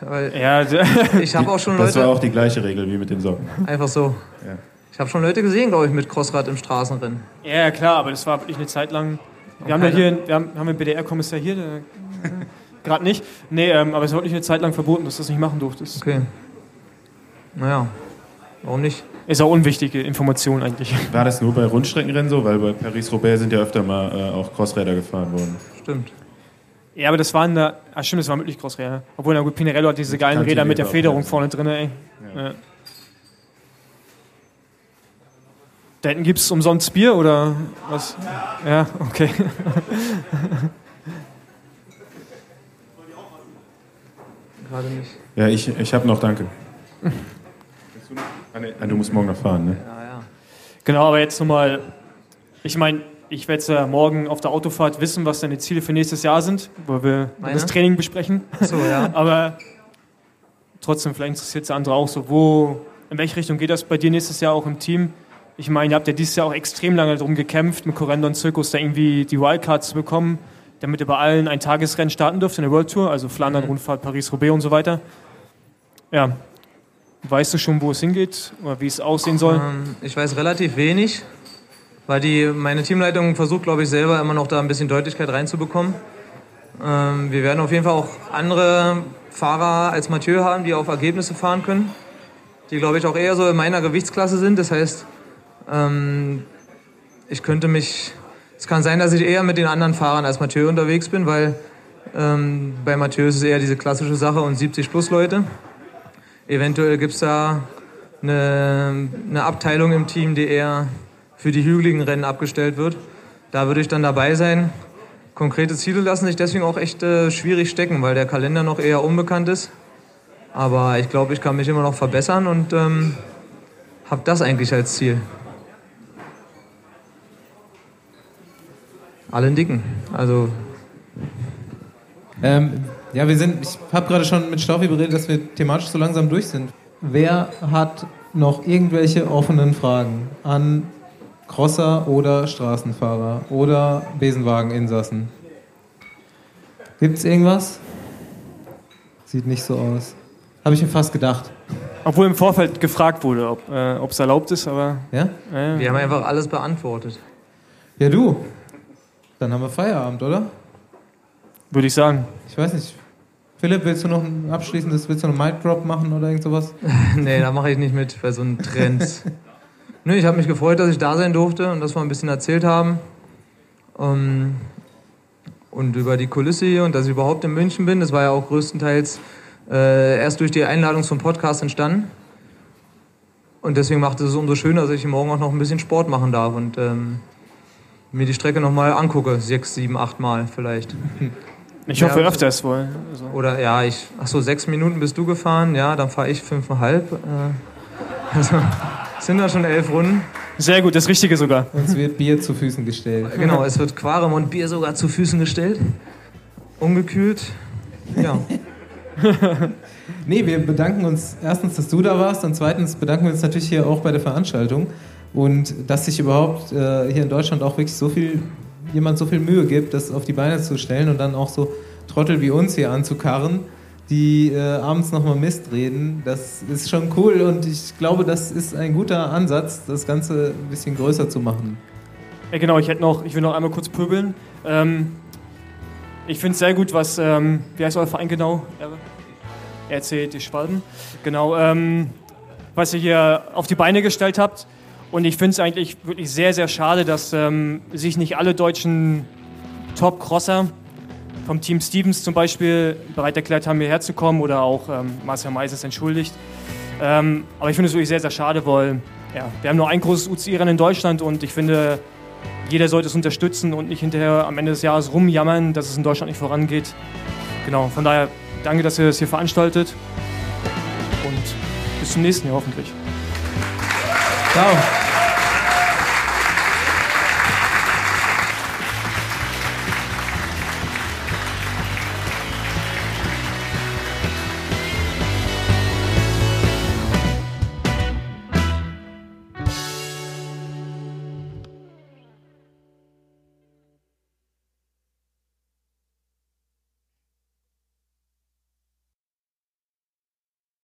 Weil Ja, ich habe auch schon Das war Leute. auch die gleiche Regel wie mit den Socken. Einfach so. Ja. Ich habe schon Leute gesehen, glaube ich, mit Crossrad im Straßenrennen. ja, klar, aber das war wirklich eine Zeit lang. Wir haben ja hier, wir haben, haben einen BDR-Kommissar hier, der gerade nicht. Nee, ähm, aber es war wirklich eine Zeit lang verboten, dass du das nicht machen durftest. Okay. Naja, warum nicht? Ist auch unwichtige Information eigentlich. War das nur bei Rundstreckenrennen so? Weil bei Paris-Roubaix sind ja öfter mal äh, auch Crossräder gefahren worden. Stimmt. Ja, aber das waren da. Ah, stimmt, das waren wirklich Crossräder. Obwohl, na gut, Pinarello hat diese geilen Räder mit der Federung ja. vorne drin, ey. Ja. Da hinten gibt es umsonst Bier oder was? Ja, okay. Gerade nicht. Ja, ich, ich habe noch, danke. Ah, nee, ah, du musst morgen noch fahren, ne? Ja, ja. Genau, aber jetzt nochmal. Ich meine, ich werde ja morgen auf der Autofahrt wissen, was deine Ziele für nächstes Jahr sind, wo wir Meine? das Training besprechen. So, ja. Aber trotzdem, vielleicht interessiert es andere auch so, wo, in welche Richtung geht das bei dir nächstes Jahr auch im Team? Ich meine, ihr habt ja dieses Jahr auch extrem lange darum gekämpft, mit Correndo und Zirkus da irgendwie die Wildcards zu bekommen, damit ihr bei allen ein Tagesrennen starten dürft in der World Tour, also Flandern, Rundfahrt, Paris-Roubaix und so weiter. Ja. Weißt du schon, wo es hingeht oder wie es aussehen soll? Ähm, ich weiß relativ wenig, weil die, meine Teamleitung versucht, glaube ich, selber immer noch da ein bisschen Deutlichkeit reinzubekommen. Ähm, wir werden auf jeden Fall auch andere Fahrer als Mathieu haben, die auf Ergebnisse fahren können, die, glaube ich, auch eher so in meiner Gewichtsklasse sind. Das heißt, ähm, ich könnte mich. Es kann sein, dass ich eher mit den anderen Fahrern als Mathieu unterwegs bin, weil ähm, bei Mathieu ist es eher diese klassische Sache und 70 plus Leute. Eventuell gibt es da eine, eine Abteilung im Team, die eher für die hügeligen Rennen abgestellt wird. Da würde ich dann dabei sein. Konkrete Ziele lassen sich deswegen auch echt äh, schwierig stecken, weil der Kalender noch eher unbekannt ist. Aber ich glaube, ich kann mich immer noch verbessern und ähm, habe das eigentlich als Ziel. Allen dicken. Also Ähm, ja, wir sind, ich habe gerade schon mit Staufi beredet, dass wir thematisch so langsam durch sind. Wer hat noch irgendwelche offenen Fragen an Crosser oder Straßenfahrer oder Besenwageninsassen? Gibt es irgendwas? Sieht nicht so aus. Habe ich mir fast gedacht. Obwohl im Vorfeld gefragt wurde, ob äh, es erlaubt ist, aber Ja? äh, wir haben einfach alles beantwortet. Ja, du. Dann haben wir Feierabend, oder? würde ich sagen. Ich weiß nicht. Philipp, willst du noch ein abschließendes, willst du noch einen Mic Drop machen oder irgend sowas? nee, da mache ich nicht mit bei so einem Trend. Nö, ich habe mich gefreut, dass ich da sein durfte und dass wir ein bisschen erzählt haben. Ähm, und über die Kulisse hier und dass ich überhaupt in München bin. Das war ja auch größtenteils äh, erst durch die Einladung zum Podcast entstanden. Und deswegen macht es umso schöner, dass ich morgen auch noch ein bisschen Sport machen darf und ähm, mir die Strecke nochmal angucke. Sechs, sieben, acht Mal vielleicht. Ich Ja, hoffe öfters wohl. Also. Oder ja, ich. Ach so, sechs Minuten bist du gefahren, ja, dann fahre ich fünfeinhalb. Äh, also sind da schon elf Runden. Sehr gut, das Richtige sogar. Uns wird Bier zu Füßen gestellt. Genau, es wird Quarem und Bier sogar zu Füßen gestellt. Ungekühlt. Ja. Nee, wir bedanken uns erstens, dass du da warst und zweitens bedanken wir uns natürlich hier auch bei der Veranstaltung und dass sich überhaupt äh, hier in Deutschland auch wirklich so viel, jemand so viel Mühe gibt, das auf die Beine zu stellen und dann auch so Trottel wie uns hier anzukarren die äh, abends nochmal Mist reden. Das ist schon cool und ich glaube, das ist ein guter Ansatz, das Ganze ein bisschen größer zu machen. Ja, genau, ich hätte noch, ich will noch einmal kurz pöbeln. Ähm, ich finde es sehr gut, was, ähm, wie heißt euer Verein genau? RC die Schwalben. Genau, ähm, was ihr hier auf die Beine gestellt habt. Und ich finde es eigentlich wirklich sehr, sehr schade, dass ähm, sich nicht alle deutschen Top-Crosser vom Team Stevens zum Beispiel bereit erklärt haben, hierher zu kommen oder auch ähm, Marcel Mais entschuldigt. Ähm, aber ich finde es wirklich sehr, sehr schade, weil ja, wir haben nur ein großes UCI-Rennen in Deutschland und ich finde, jeder sollte es unterstützen und nicht hinterher am Ende des Jahres rumjammern, dass es in Deutschland nicht vorangeht. Genau, von daher danke, dass ihr das hier veranstaltet und bis zum nächsten Jahr hoffentlich. Tchau.